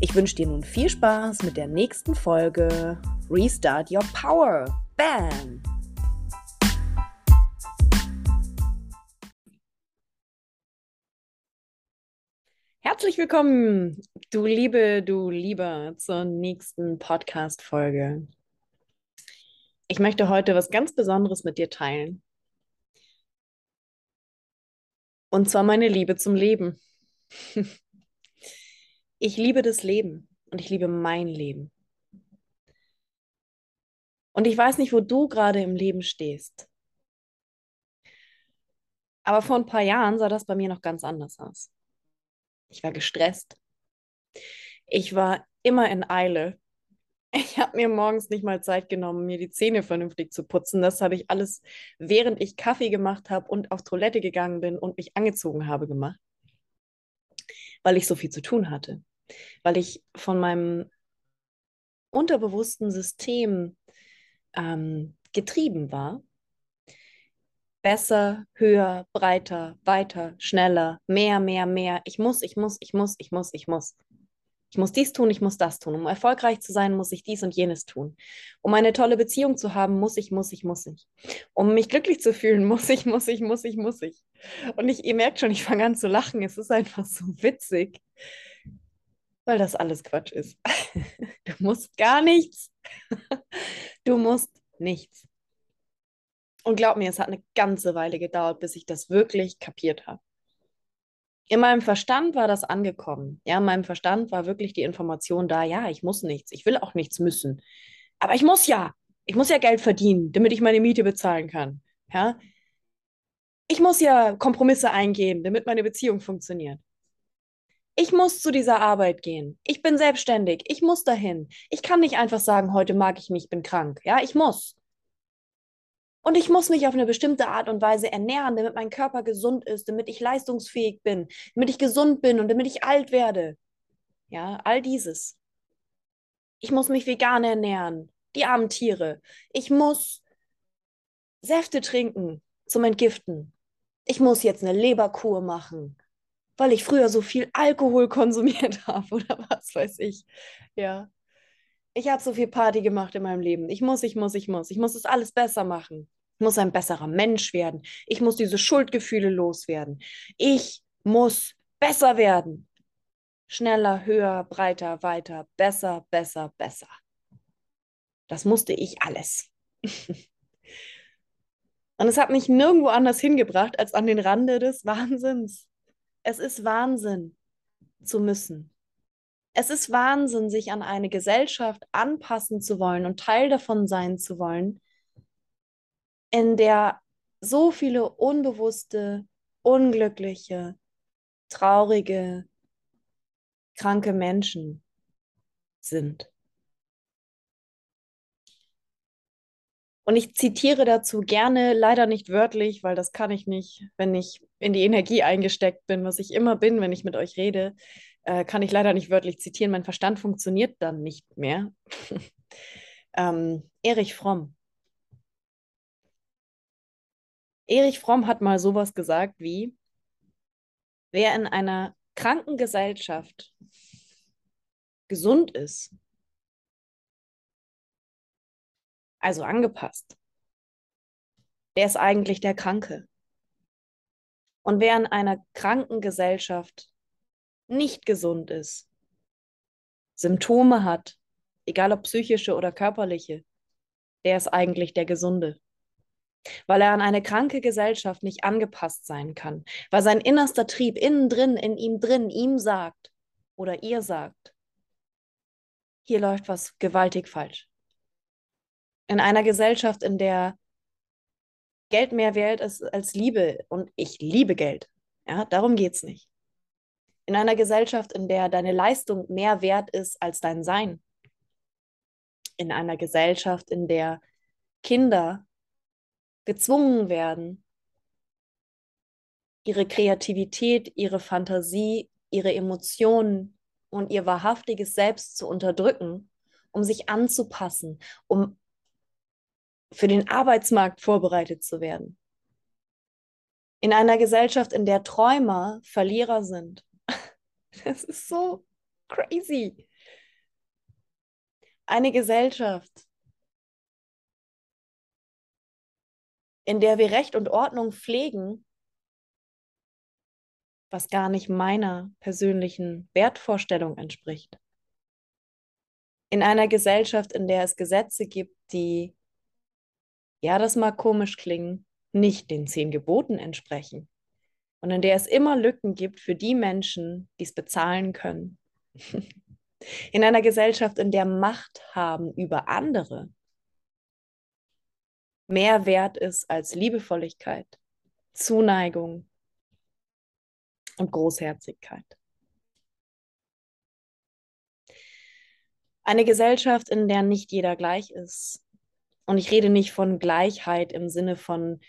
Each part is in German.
Ich wünsche dir nun viel Spaß mit der nächsten Folge Restart Your Power. Bam! Herzlich willkommen, du Liebe, du Lieber, zur nächsten Podcast-Folge. Ich möchte heute was ganz Besonderes mit dir teilen. Und zwar meine Liebe zum Leben. Ich liebe das Leben und ich liebe mein Leben. Und ich weiß nicht, wo du gerade im Leben stehst. Aber vor ein paar Jahren sah das bei mir noch ganz anders aus. Ich war gestresst. Ich war immer in Eile. Ich habe mir morgens nicht mal Zeit genommen, mir die Zähne vernünftig zu putzen. Das habe ich alles, während ich Kaffee gemacht habe und auf Toilette gegangen bin und mich angezogen habe, gemacht, weil ich so viel zu tun hatte. Weil ich von meinem unterbewussten System ähm, getrieben war. Besser, höher, breiter, weiter, schneller, mehr, mehr, mehr. Ich muss, ich muss, ich muss, ich muss, ich muss. Ich muss dies tun, ich muss das tun. Um erfolgreich zu sein, muss ich dies und jenes tun. Um eine tolle Beziehung zu haben, muss ich, muss ich, muss ich. Um mich glücklich zu fühlen, muss ich, muss ich, muss ich, muss ich. Und ich, ihr merkt schon, ich fange an zu lachen. Es ist einfach so witzig, weil das alles Quatsch ist. Du musst gar nichts. Du musst nichts. Und glaub mir, es hat eine ganze Weile gedauert, bis ich das wirklich kapiert habe. In meinem Verstand war das angekommen. Ja, in meinem Verstand war wirklich die Information da, ja, ich muss nichts, ich will auch nichts müssen. Aber ich muss ja, ich muss ja Geld verdienen, damit ich meine Miete bezahlen kann. Ja? Ich muss ja Kompromisse eingehen, damit meine Beziehung funktioniert. Ich muss zu dieser Arbeit gehen. Ich bin selbstständig. Ich muss dahin. Ich kann nicht einfach sagen, heute mag ich nicht, bin krank. Ja, ich muss. Und ich muss mich auf eine bestimmte Art und Weise ernähren, damit mein Körper gesund ist, damit ich leistungsfähig bin, damit ich gesund bin und damit ich alt werde. Ja, all dieses. Ich muss mich vegan ernähren, die armen Tiere. Ich muss Säfte trinken zum Entgiften. Ich muss jetzt eine Leberkur machen weil ich früher so viel Alkohol konsumiert habe oder was weiß ich. Ja. Ich habe so viel Party gemacht in meinem Leben. Ich muss, ich muss, ich muss. Ich muss es alles besser machen. Ich muss ein besserer Mensch werden. Ich muss diese Schuldgefühle loswerden. Ich muss besser werden. Schneller, höher, breiter, weiter, besser, besser, besser. Das musste ich alles. Und es hat mich nirgendwo anders hingebracht als an den Rande des Wahnsinns. Es ist Wahnsinn zu müssen. Es ist Wahnsinn, sich an eine Gesellschaft anpassen zu wollen und Teil davon sein zu wollen, in der so viele unbewusste, unglückliche, traurige, kranke Menschen sind. Und ich zitiere dazu gerne, leider nicht wörtlich, weil das kann ich nicht, wenn ich in die Energie eingesteckt bin, was ich immer bin, wenn ich mit euch rede, äh, kann ich leider nicht wörtlich zitieren. Mein Verstand funktioniert dann nicht mehr. ähm, Erich Fromm. Erich Fromm hat mal sowas gesagt wie, wer in einer kranken Gesellschaft gesund ist, also angepasst. Wer ist eigentlich der Kranke? Und wer in einer kranken Gesellschaft nicht gesund ist, Symptome hat, egal ob psychische oder körperliche, der ist eigentlich der Gesunde. Weil er an eine kranke Gesellschaft nicht angepasst sein kann, weil sein innerster Trieb innen drin, in ihm drin, ihm sagt oder ihr sagt, hier läuft was gewaltig falsch in einer Gesellschaft, in der Geld mehr wert ist als Liebe und ich liebe Geld. Ja, darum geht es nicht. In einer Gesellschaft, in der deine Leistung mehr wert ist als dein Sein. in einer Gesellschaft, in der Kinder gezwungen werden, ihre Kreativität, ihre Fantasie, ihre Emotionen und ihr wahrhaftiges Selbst zu unterdrücken, um sich anzupassen, um für den Arbeitsmarkt vorbereitet zu werden. In einer Gesellschaft, in der Träumer Verlierer sind. Das ist so crazy. Eine Gesellschaft, in der wir Recht und Ordnung pflegen, was gar nicht meiner persönlichen Wertvorstellung entspricht. In einer Gesellschaft, in der es Gesetze gibt, die, ja, das mag komisch klingen, nicht den zehn Geboten entsprechen. Und in der es immer Lücken gibt für die Menschen, die es bezahlen können. In einer Gesellschaft, in der Macht haben über andere mehr wert ist als Liebevolligkeit, Zuneigung und Großherzigkeit. Eine Gesellschaft, in der nicht jeder gleich ist. Und ich rede nicht von Gleichheit im Sinne von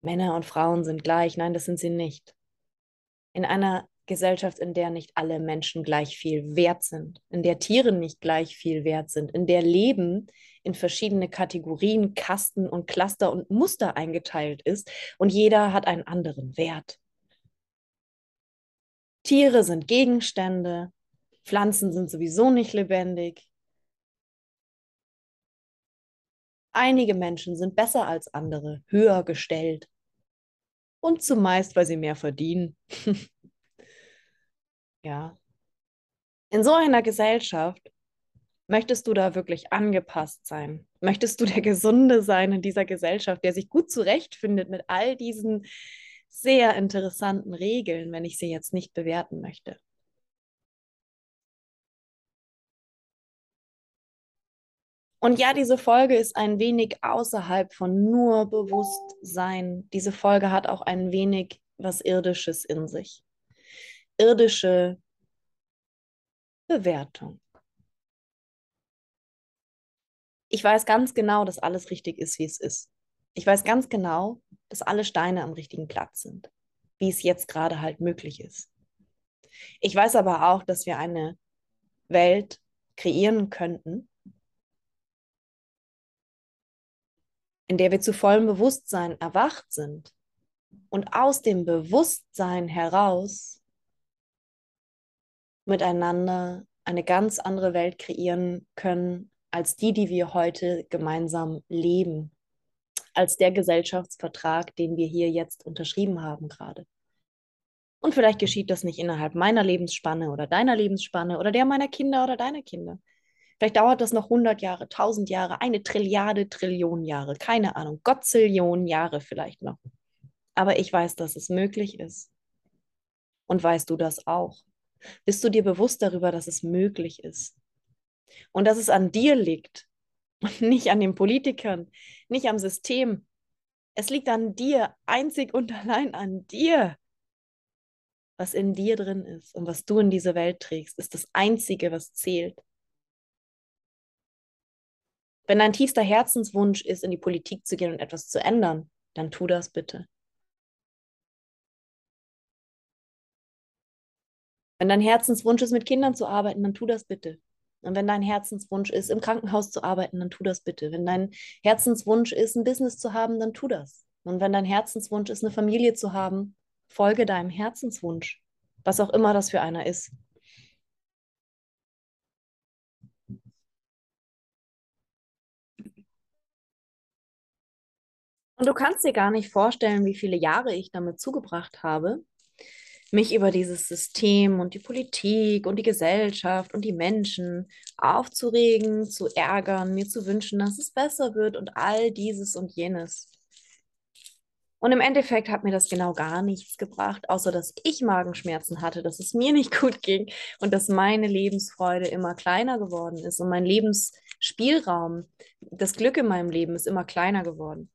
Männer und Frauen sind gleich. Nein, das sind sie nicht. In einer Gesellschaft, in der nicht alle Menschen gleich viel wert sind, in der Tiere nicht gleich viel wert sind, in der Leben in verschiedene Kategorien, Kasten und Cluster und Muster eingeteilt ist und jeder hat einen anderen Wert. Tiere sind Gegenstände, Pflanzen sind sowieso nicht lebendig. Einige Menschen sind besser als andere, höher gestellt. Und zumeist, weil sie mehr verdienen. ja. In so einer Gesellschaft möchtest du da wirklich angepasst sein? Möchtest du der Gesunde sein in dieser Gesellschaft, der sich gut zurechtfindet mit all diesen sehr interessanten Regeln, wenn ich sie jetzt nicht bewerten möchte? Und ja, diese Folge ist ein wenig außerhalb von nur Bewusstsein. Diese Folge hat auch ein wenig was Irdisches in sich. Irdische Bewertung. Ich weiß ganz genau, dass alles richtig ist, wie es ist. Ich weiß ganz genau, dass alle Steine am richtigen Platz sind, wie es jetzt gerade halt möglich ist. Ich weiß aber auch, dass wir eine Welt kreieren könnten, in der wir zu vollem Bewusstsein erwacht sind und aus dem Bewusstsein heraus miteinander eine ganz andere Welt kreieren können als die, die wir heute gemeinsam leben, als der Gesellschaftsvertrag, den wir hier jetzt unterschrieben haben gerade. Und vielleicht geschieht das nicht innerhalb meiner Lebensspanne oder deiner Lebensspanne oder der meiner Kinder oder deiner Kinder. Vielleicht dauert das noch 100 Jahre, 1000 Jahre, eine Trilliarde, Trillion Jahre, keine Ahnung, Gottzillionen Jahre vielleicht noch. Aber ich weiß, dass es möglich ist. Und weißt du das auch? Bist du dir bewusst darüber, dass es möglich ist? Und dass es an dir liegt und nicht an den Politikern, nicht am System. Es liegt an dir, einzig und allein an dir. Was in dir drin ist und was du in diese Welt trägst, ist das Einzige, was zählt. Wenn dein tiefster Herzenswunsch ist, in die Politik zu gehen und etwas zu ändern, dann tu das bitte. Wenn dein Herzenswunsch ist, mit Kindern zu arbeiten, dann tu das bitte. Und wenn dein Herzenswunsch ist, im Krankenhaus zu arbeiten, dann tu das bitte. Wenn dein Herzenswunsch ist, ein Business zu haben, dann tu das. Und wenn dein Herzenswunsch ist, eine Familie zu haben, folge deinem Herzenswunsch, was auch immer das für einer ist. Und du kannst dir gar nicht vorstellen, wie viele Jahre ich damit zugebracht habe, mich über dieses System und die Politik und die Gesellschaft und die Menschen aufzuregen, zu ärgern, mir zu wünschen, dass es besser wird und all dieses und jenes. Und im Endeffekt hat mir das genau gar nichts gebracht, außer dass ich Magenschmerzen hatte, dass es mir nicht gut ging und dass meine Lebensfreude immer kleiner geworden ist und mein Lebensspielraum, das Glück in meinem Leben ist immer kleiner geworden.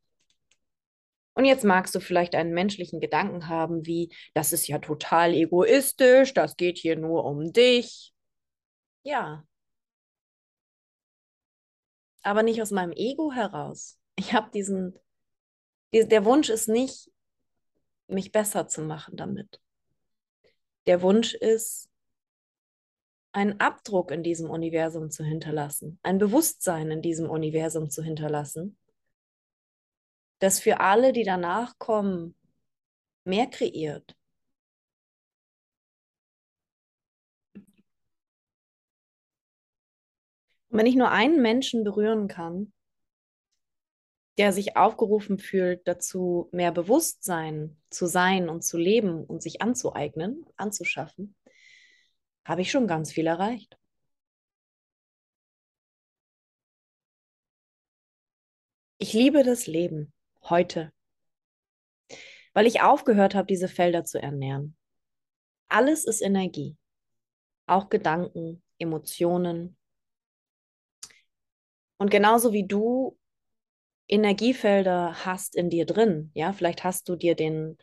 Und jetzt magst du vielleicht einen menschlichen Gedanken haben, wie, das ist ja total egoistisch, das geht hier nur um dich. Ja. aber nicht aus meinem Ego heraus. Ich habe diesen, der Wunsch ist nicht, mich besser zu machen damit. Der Wunsch ist, einen Abdruck in diesem Universum zu hinterlassen, ein Bewusstsein in diesem Universum zu hinterlassen, das für alle, die danach kommen, mehr kreiert. Und wenn ich nur einen Menschen berühren kann, der sich aufgerufen fühlt, dazu mehr Bewusstsein zu sein und zu leben und sich anzueignen, anzuschaffen, habe ich schon ganz viel erreicht. Ich liebe das Leben heute, weil ich aufgehört habe, diese Felder zu ernähren. Alles ist Energie, auch Gedanken, Emotionen. Und genauso wie du Energiefelder hast in dir drin, ja, vielleicht hast du dir den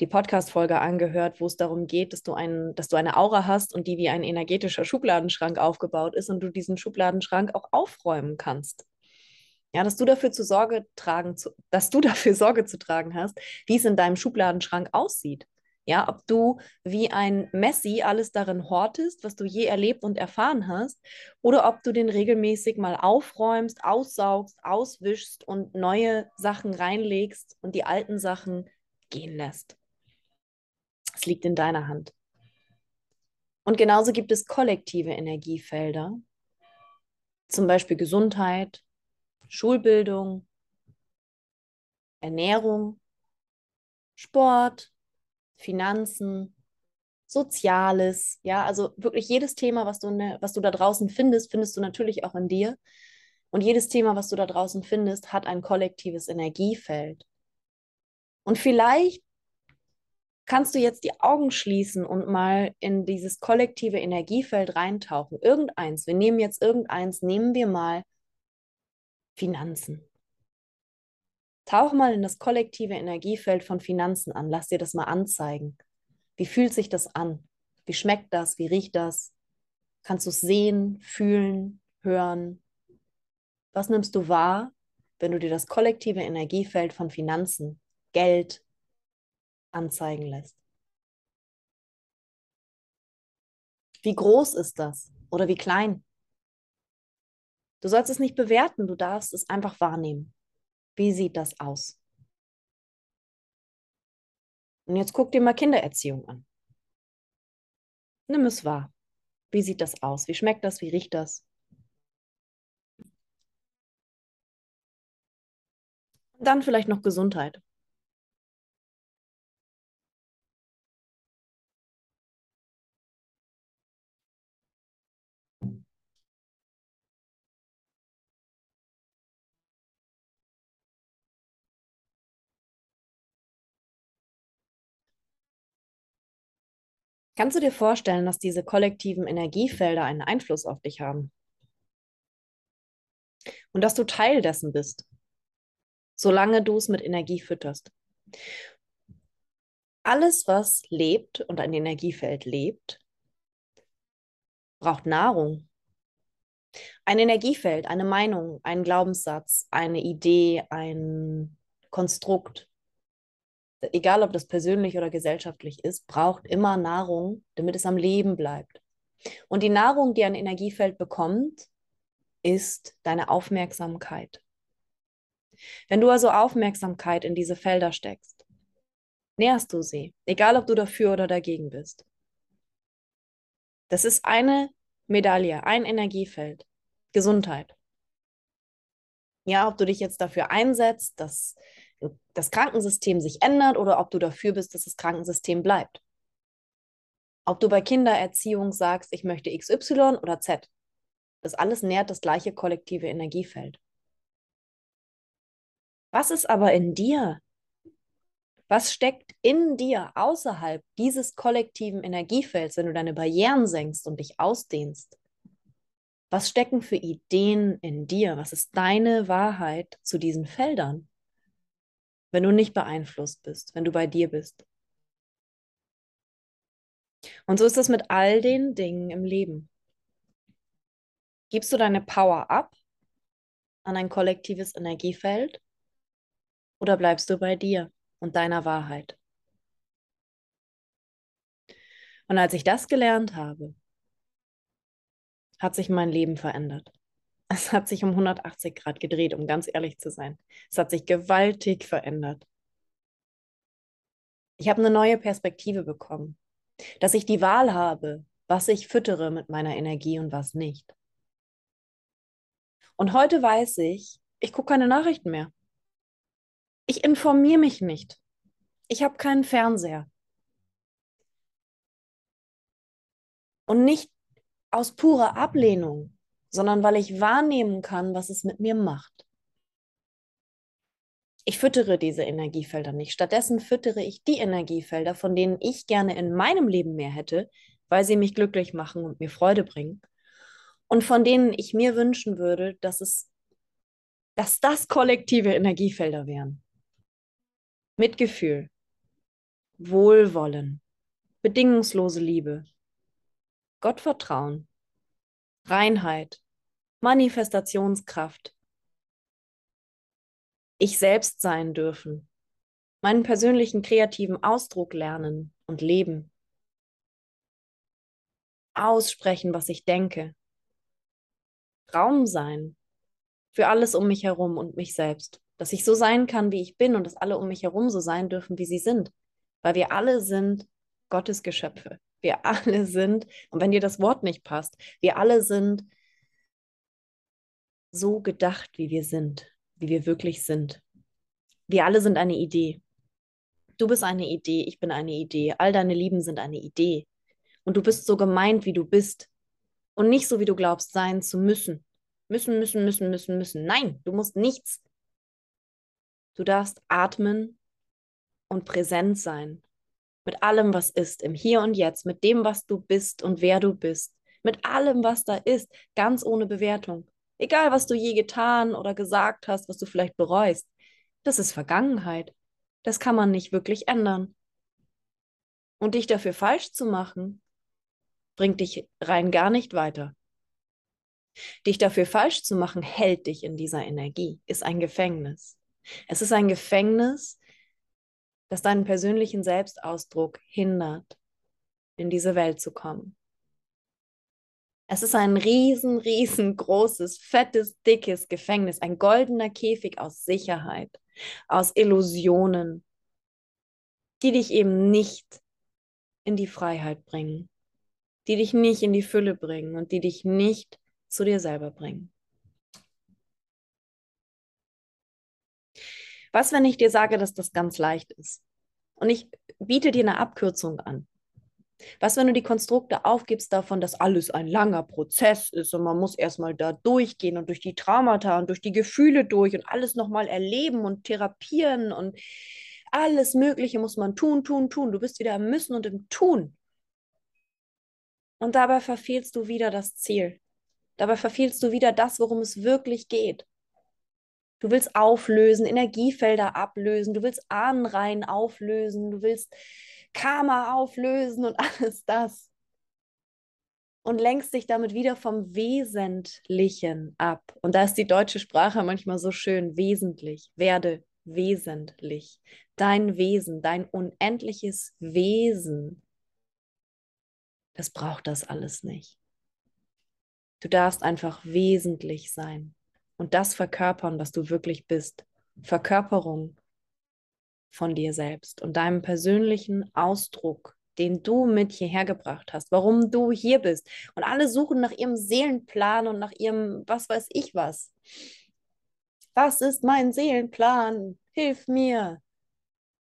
die Podcast-Folge angehört, wo es darum geht, dass du, ein, dass du eine Aura hast und die wie ein energetischer Schubladenschrank aufgebaut ist und du diesen Schubladenschrank auch aufräumen kannst. Ja, dass du dafür zu Sorge tragen, zu, dass du dafür Sorge zu tragen hast, wie es in deinem Schubladenschrank aussieht. Ja, ob du wie ein Messi alles darin hortest, was du je erlebt und erfahren hast, oder ob du den regelmäßig mal aufräumst, aussaugst, auswischst und neue Sachen reinlegst und die alten Sachen gehen lässt. Es liegt in deiner Hand. Und genauso gibt es kollektive Energiefelder, zum Beispiel Gesundheit, Schulbildung, Ernährung, Sport, Finanzen, Soziales, ja, also wirklich jedes Thema, was du, ne, was du da draußen findest, findest du natürlich auch in dir. Und jedes Thema, was du da draußen findest, hat ein kollektives Energiefeld. Und vielleicht kannst du jetzt die Augen schließen und mal in dieses kollektive Energiefeld reintauchen. Irgendeins, wir nehmen jetzt irgendeins, nehmen wir mal Finanzen. Tauch mal in das kollektive Energiefeld von Finanzen an. Lass dir das mal anzeigen. Wie fühlt sich das an? Wie schmeckt das? Wie riecht das? Kannst du es sehen, fühlen, hören? Was nimmst du wahr, wenn du dir das kollektive Energiefeld von Finanzen, Geld, anzeigen lässt. Wie groß ist das oder wie klein? Du sollst es nicht bewerten, du darfst es einfach wahrnehmen. Wie sieht das aus? Und jetzt guck dir mal Kindererziehung an. Nimm es wahr. Wie sieht das aus? Wie schmeckt das? Wie riecht das? Und dann vielleicht noch Gesundheit. Kannst du dir vorstellen, dass diese kollektiven Energiefelder einen Einfluss auf dich haben? Und dass du Teil dessen bist, solange du es mit Energie fütterst. Alles, was lebt und ein Energiefeld lebt, braucht Nahrung. Ein Energiefeld, eine Meinung, ein Glaubenssatz, eine Idee, ein Konstrukt egal ob das persönlich oder gesellschaftlich ist, braucht immer Nahrung, damit es am Leben bleibt. Und die Nahrung, die ein Energiefeld bekommt, ist deine Aufmerksamkeit. Wenn du also Aufmerksamkeit in diese Felder steckst, nährst du sie, egal ob du dafür oder dagegen bist. Das ist eine Medaille, ein Energiefeld. Gesundheit. Ja, ob du dich jetzt dafür einsetzt, dass das Krankensystem sich ändert oder ob du dafür bist, dass das Krankensystem bleibt. Ob du bei Kindererziehung sagst, ich möchte XY oder Z. Das alles nährt das gleiche kollektive Energiefeld. Was ist aber in dir? Was steckt in dir außerhalb dieses kollektiven Energiefelds, wenn du deine Barrieren senkst und dich ausdehnst? Was stecken für Ideen in dir? Was ist deine Wahrheit zu diesen Feldern? Wenn du nicht beeinflusst bist, wenn du bei dir bist. Und so ist es mit all den Dingen im Leben. Gibst du deine Power ab an ein kollektives Energiefeld oder bleibst du bei dir und deiner Wahrheit? Und als ich das gelernt habe, hat sich mein Leben verändert. Es hat sich um 180 Grad gedreht, um ganz ehrlich zu sein. Es hat sich gewaltig verändert. Ich habe eine neue Perspektive bekommen, dass ich die Wahl habe, was ich füttere mit meiner Energie und was nicht. Und heute weiß ich, ich gucke keine Nachrichten mehr. Ich informiere mich nicht. Ich habe keinen Fernseher. Und nicht aus purer Ablehnung, sondern weil ich wahrnehmen kann, was es mit mir macht. Ich füttere diese Energiefelder nicht. Stattdessen füttere ich die Energiefelder, von denen ich gerne in meinem Leben mehr hätte, weil sie mich glücklich machen und mir Freude bringen. Und von denen ich mir wünschen würde, dass es, dass das kollektive Energiefelder wären. Mitgefühl, Wohlwollen, bedingungslose Liebe, Gottvertrauen, Reinheit, Manifestationskraft, ich selbst sein dürfen, meinen persönlichen kreativen Ausdruck lernen und leben, aussprechen, was ich denke, Raum sein für alles um mich herum und mich selbst, dass ich so sein kann, wie ich bin und dass alle um mich herum so sein dürfen, wie sie sind, weil wir alle sind Gottes Geschöpfe. Wir alle sind, und wenn dir das Wort nicht passt, wir alle sind so gedacht, wie wir sind, wie wir wirklich sind. Wir alle sind eine Idee. Du bist eine Idee, ich bin eine Idee, all deine Lieben sind eine Idee. Und du bist so gemeint, wie du bist. Und nicht so, wie du glaubst, sein zu müssen. Müssen, müssen, müssen, müssen, müssen. Nein, du musst nichts. Du darfst atmen und präsent sein mit allem, was ist, im Hier und Jetzt, mit dem, was du bist und wer du bist, mit allem, was da ist, ganz ohne Bewertung. Egal, was du je getan oder gesagt hast, was du vielleicht bereust, das ist Vergangenheit. Das kann man nicht wirklich ändern. Und dich dafür falsch zu machen, bringt dich rein gar nicht weiter. Dich dafür falsch zu machen, hält dich in dieser Energie, ist ein Gefängnis. Es ist ein Gefängnis, das deinen persönlichen Selbstausdruck hindert, in diese Welt zu kommen. Es ist ein riesen, riesengroßes, fettes, dickes Gefängnis, ein goldener Käfig aus Sicherheit, aus Illusionen, die dich eben nicht in die Freiheit bringen, die dich nicht in die Fülle bringen und die dich nicht zu dir selber bringen. Was, wenn ich dir sage, dass das ganz leicht ist? Und ich biete dir eine Abkürzung an. Was, wenn du die Konstrukte aufgibst davon, dass alles ein langer Prozess ist und man muss erstmal da durchgehen und durch die Traumata und durch die Gefühle durch und alles nochmal erleben und therapieren und alles Mögliche muss man tun, tun, tun. Du bist wieder im Müssen und im Tun. Und dabei verfehlst du wieder das Ziel. Dabei verfehlst du wieder das, worum es wirklich geht. Du willst auflösen, Energiefelder ablösen, du willst Ahnenreihen auflösen, du willst Karma auflösen und alles das. Und lenkst dich damit wieder vom Wesentlichen ab. Und da ist die deutsche Sprache manchmal so schön, wesentlich, werde wesentlich. Dein Wesen, dein unendliches Wesen, das braucht das alles nicht. Du darfst einfach wesentlich sein und das verkörpern, was du wirklich bist. Verkörperung von dir selbst und deinem persönlichen Ausdruck, den du mit hierher gebracht hast, warum du hier bist. Und alle suchen nach ihrem Seelenplan und nach ihrem, was weiß ich was. Was ist mein Seelenplan? Hilf mir.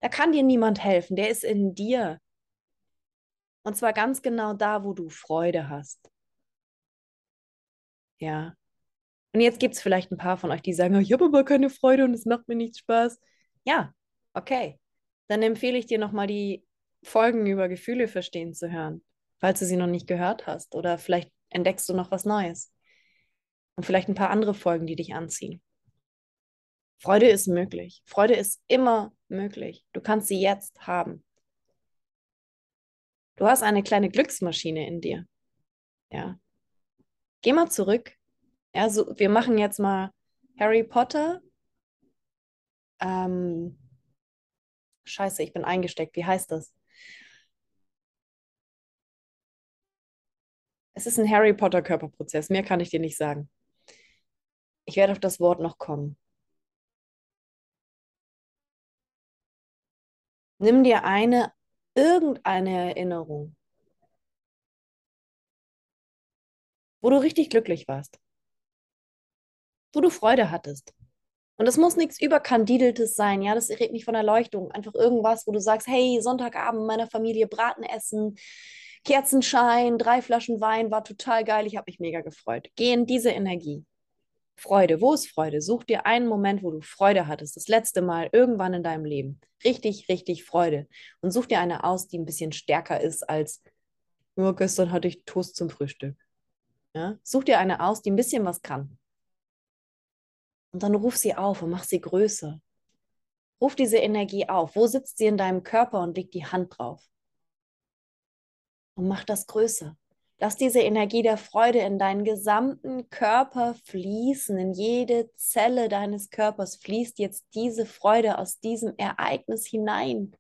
Da kann dir niemand helfen, der ist in dir. Und zwar ganz genau da, wo du Freude hast. Ja. Und jetzt gibt es vielleicht ein paar von euch, die sagen, ich habe aber keine Freude und es macht mir nichts Spaß. Ja, okay. Dann empfehle ich dir nochmal die Folgen über Gefühle verstehen zu hören, falls du sie noch nicht gehört hast. Oder vielleicht entdeckst du noch was Neues. Und vielleicht ein paar andere Folgen, die dich anziehen. Freude ist möglich. Freude ist immer möglich. Du kannst sie jetzt haben. Du hast eine kleine Glücksmaschine in dir. Ja. Geh mal zurück ja, so, wir machen jetzt mal Harry Potter. Ähm, scheiße, ich bin eingesteckt. Wie heißt das? Es ist ein Harry Potter Körperprozess. Mehr kann ich dir nicht sagen. Ich werde auf das Wort noch kommen. Nimm dir eine, irgendeine Erinnerung, wo du richtig glücklich warst, wo du Freude hattest. Und das muss nichts überkandideltes sein, ja, das redet nicht von Erleuchtung, einfach irgendwas, wo du sagst, hey, Sonntagabend meiner Familie Braten essen, Kerzenschein, drei Flaschen Wein, war total geil, ich habe mich mega gefreut. Geh in diese Energie. Freude, wo ist Freude? Such dir einen Moment, wo du Freude hattest, das letzte Mal irgendwann in deinem Leben. Richtig, richtig Freude. Und such dir eine aus, die ein bisschen stärker ist als, nur gestern hatte ich Toast zum Frühstück. Ja? Such dir eine aus, die ein bisschen was kann. Und dann ruf sie auf und mach sie größer. Ruf diese Energie auf. Wo sitzt sie in deinem Körper und leg die Hand drauf? Und mach das größer. Lass diese Energie der Freude in deinen gesamten Körper fließen, in jede Zelle deines Körpers fließt jetzt diese Freude aus diesem Ereignis hinein.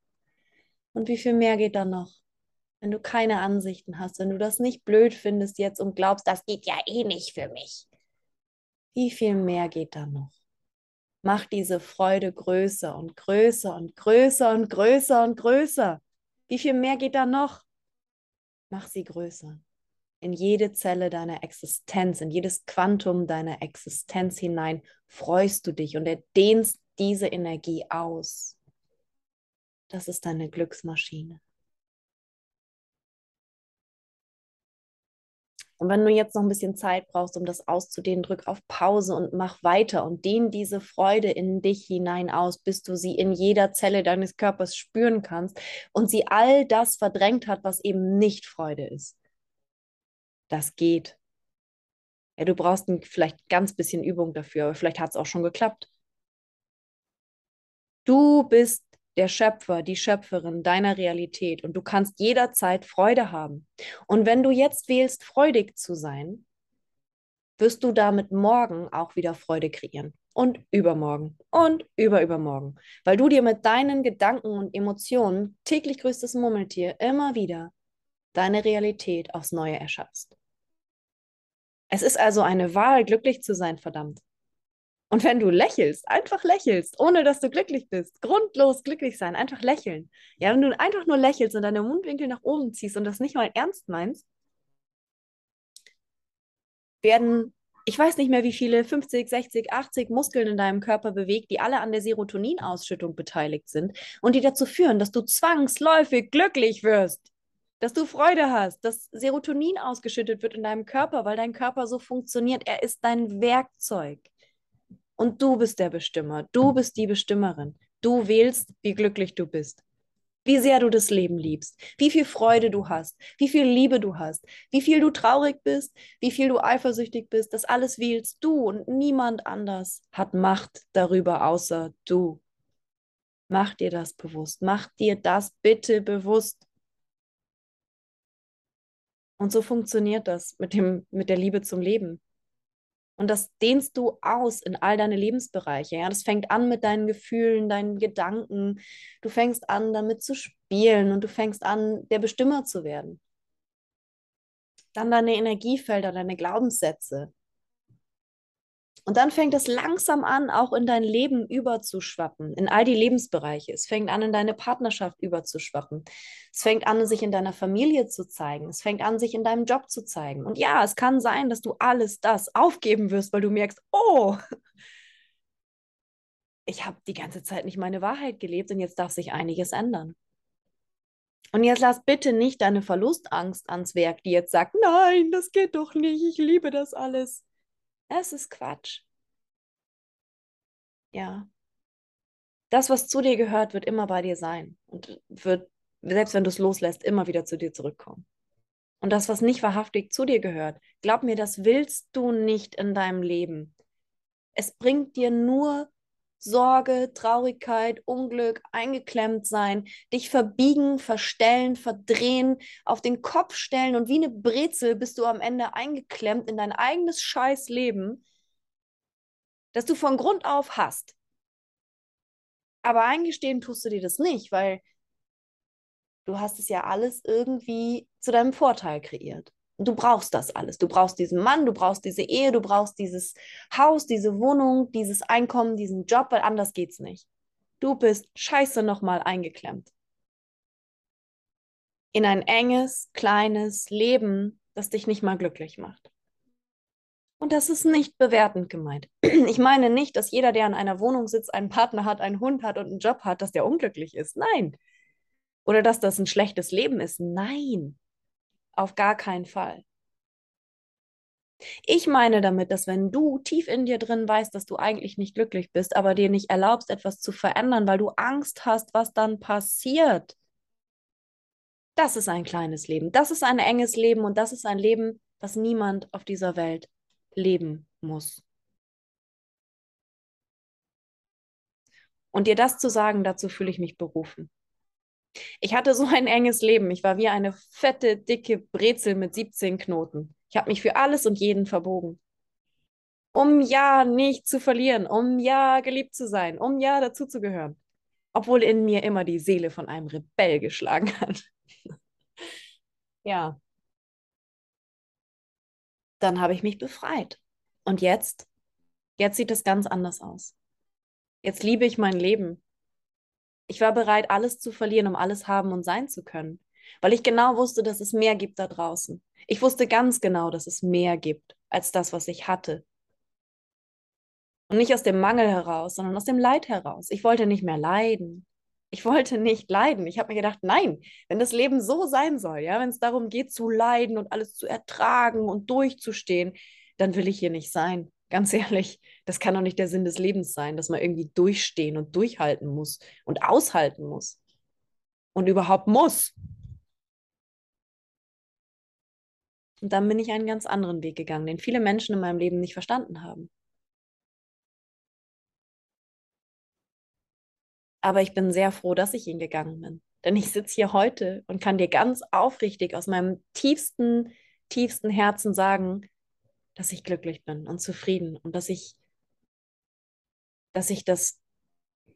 Und wie viel mehr geht da noch? Wenn du keine Ansichten hast, wenn du das nicht blöd findest jetzt und glaubst, das geht ja eh nicht für mich. Wie viel mehr geht da noch? Mach diese Freude größer und größer und größer und größer und größer. Wie viel mehr geht da noch? Mach sie größer in jede Zelle deiner Existenz, in jedes Quantum deiner Existenz hinein freust du dich und erdehnst diese Energie aus. Das ist deine Glücksmaschine. Und wenn du jetzt noch ein bisschen Zeit brauchst, um das auszudehnen, drück auf Pause und mach weiter und dehn diese Freude in dich hinein aus, bis du sie in jeder Zelle deines Körpers spüren kannst und sie all das verdrängt hat, was eben nicht Freude ist das geht. Ja, du brauchst ein, vielleicht ganz bisschen Übung dafür, aber vielleicht hat es auch schon geklappt. Du bist der Schöpfer, die Schöpferin deiner Realität und du kannst jederzeit Freude haben. Und wenn du jetzt wählst, freudig zu sein, wirst du damit morgen auch wieder Freude kreieren. Und übermorgen und überübermorgen. Weil du dir mit deinen Gedanken und Emotionen, täglich größtes Murmeltier, immer wieder deine Realität aufs Neue erschaffst. Es ist also eine Wahl, glücklich zu sein, verdammt. Und wenn du lächelst, einfach lächelst, ohne dass du glücklich bist, grundlos glücklich sein, einfach lächeln. Ja, wenn du einfach nur lächelst und deine Mundwinkel nach oben ziehst und das nicht mal ernst meinst, werden, ich weiß nicht mehr wie viele, 50, 60, 80 Muskeln in deinem Körper bewegt, die alle an der Serotoninausschüttung beteiligt sind und die dazu führen, dass du zwangsläufig glücklich wirst dass du Freude hast, dass Serotonin ausgeschüttet wird in deinem Körper, weil dein Körper so funktioniert. Er ist dein Werkzeug. Und du bist der Bestimmer. Du bist die Bestimmerin. Du wählst, wie glücklich du bist. Wie sehr du das Leben liebst, wie viel Freude du hast, wie viel Liebe du hast, wie viel du traurig bist, wie viel du eifersüchtig bist, das alles wählst du und niemand anders hat Macht darüber außer du. Mach dir das bewusst, mach dir das bitte bewusst. Und so funktioniert das mit, dem, mit der Liebe zum Leben. Und das dehnst du aus in all deine Lebensbereiche. Ja, das fängt an mit deinen Gefühlen, deinen Gedanken. Du fängst an, damit zu spielen und du fängst an, der Bestimmer zu werden. Dann deine Energiefelder, deine Glaubenssätze, und dann fängt es langsam an, auch in dein Leben überzuschwappen, in all die Lebensbereiche. Es fängt an, in deine Partnerschaft überzuschwappen. Es fängt an, sich in deiner Familie zu zeigen. Es fängt an, sich in deinem Job zu zeigen. Und ja, es kann sein, dass du alles das aufgeben wirst, weil du merkst, oh, ich habe die ganze Zeit nicht meine Wahrheit gelebt und jetzt darf sich einiges ändern. Und jetzt lass bitte nicht deine Verlustangst ans Werk, die jetzt sagt, nein, das geht doch nicht, ich liebe das alles. Es ist Quatsch. Ja. Das, was zu dir gehört, wird immer bei dir sein und wird, selbst wenn du es loslässt, immer wieder zu dir zurückkommen. Und das, was nicht wahrhaftig zu dir gehört, glaub mir, das willst du nicht in deinem Leben. Es bringt dir nur Sorge, Traurigkeit, Unglück, eingeklemmt sein, dich verbiegen, verstellen, verdrehen, auf den Kopf stellen und wie eine Brezel bist du am Ende eingeklemmt in dein eigenes Scheißleben, das du von Grund auf hast. Aber eingestehen tust du dir das nicht, weil du hast es ja alles irgendwie zu deinem Vorteil kreiert. Du brauchst das alles. Du brauchst diesen Mann, du brauchst diese Ehe, du brauchst dieses Haus, diese Wohnung, dieses Einkommen, diesen Job, weil anders geht's nicht. Du bist scheiße nochmal eingeklemmt. In ein enges, kleines Leben, das dich nicht mal glücklich macht. Und das ist nicht bewertend gemeint. Ich meine nicht, dass jeder, der in einer Wohnung sitzt, einen Partner hat, einen Hund hat und einen Job hat, dass der unglücklich ist. Nein. Oder dass das ein schlechtes Leben ist. Nein. Auf gar keinen Fall. Ich meine damit, dass wenn du tief in dir drin weißt, dass du eigentlich nicht glücklich bist, aber dir nicht erlaubst, etwas zu verändern, weil du Angst hast, was dann passiert, das ist ein kleines Leben, das ist ein enges Leben und das ist ein Leben, was niemand auf dieser Welt leben muss. Und dir das zu sagen, dazu fühle ich mich berufen. Ich hatte so ein enges Leben. Ich war wie eine fette, dicke Brezel mit 17 Knoten. Ich habe mich für alles und jeden verbogen. Um ja nicht zu verlieren, um ja geliebt zu sein, um ja dazuzugehören. Obwohl in mir immer die Seele von einem Rebell geschlagen hat. ja. Dann habe ich mich befreit. Und jetzt? Jetzt sieht es ganz anders aus. Jetzt liebe ich mein Leben. Ich war bereit, alles zu verlieren, um alles haben und sein zu können, weil ich genau wusste, dass es mehr gibt da draußen. Ich wusste ganz genau, dass es mehr gibt als das, was ich hatte. Und nicht aus dem Mangel heraus, sondern aus dem Leid heraus. Ich wollte nicht mehr leiden. Ich wollte nicht leiden. Ich habe mir gedacht, nein, wenn das Leben so sein soll, ja, wenn es darum geht zu leiden und alles zu ertragen und durchzustehen, dann will ich hier nicht sein. Ganz ehrlich, das kann doch nicht der Sinn des Lebens sein, dass man irgendwie durchstehen und durchhalten muss und aushalten muss. Und überhaupt muss. Und dann bin ich einen ganz anderen Weg gegangen, den viele Menschen in meinem Leben nicht verstanden haben. Aber ich bin sehr froh, dass ich ihn gegangen bin. Denn ich sitze hier heute und kann dir ganz aufrichtig aus meinem tiefsten, tiefsten Herzen sagen, dass ich glücklich bin und zufrieden und dass ich, dass ich das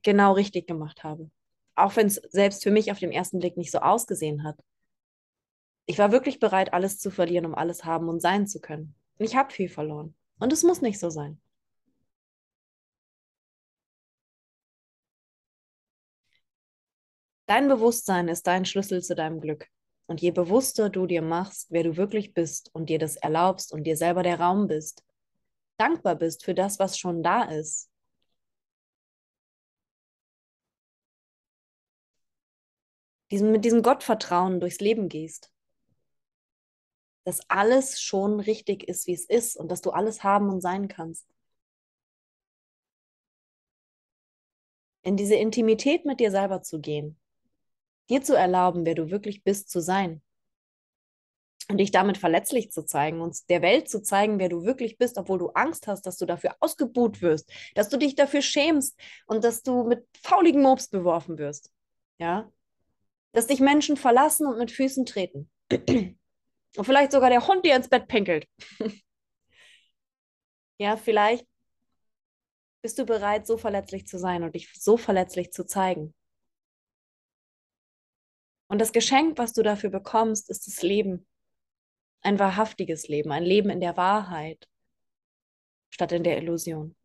genau richtig gemacht habe. Auch wenn es selbst für mich auf den ersten Blick nicht so ausgesehen hat. Ich war wirklich bereit, alles zu verlieren, um alles haben und sein zu können. Und ich habe viel verloren. Und es muss nicht so sein. Dein Bewusstsein ist dein Schlüssel zu deinem Glück. Und je bewusster du dir machst, wer du wirklich bist und dir das erlaubst und dir selber der Raum bist, dankbar bist für das, was schon da ist, diesen, mit diesem Gottvertrauen durchs Leben gehst, dass alles schon richtig ist, wie es ist und dass du alles haben und sein kannst. In diese Intimität mit dir selber zu gehen dir zu erlauben, wer du wirklich bist, zu sein. Und dich damit verletzlich zu zeigen und der Welt zu zeigen, wer du wirklich bist, obwohl du Angst hast, dass du dafür ausgebuht wirst, dass du dich dafür schämst und dass du mit fauligen Mobs beworfen wirst. Ja? Dass dich Menschen verlassen und mit Füßen treten. Und vielleicht sogar der Hund dir ins Bett pinkelt. ja, vielleicht bist du bereit, so verletzlich zu sein und dich so verletzlich zu zeigen. Und das Geschenk, was du dafür bekommst, ist das Leben. Ein wahrhaftiges Leben, ein Leben in der Wahrheit statt in der Illusion.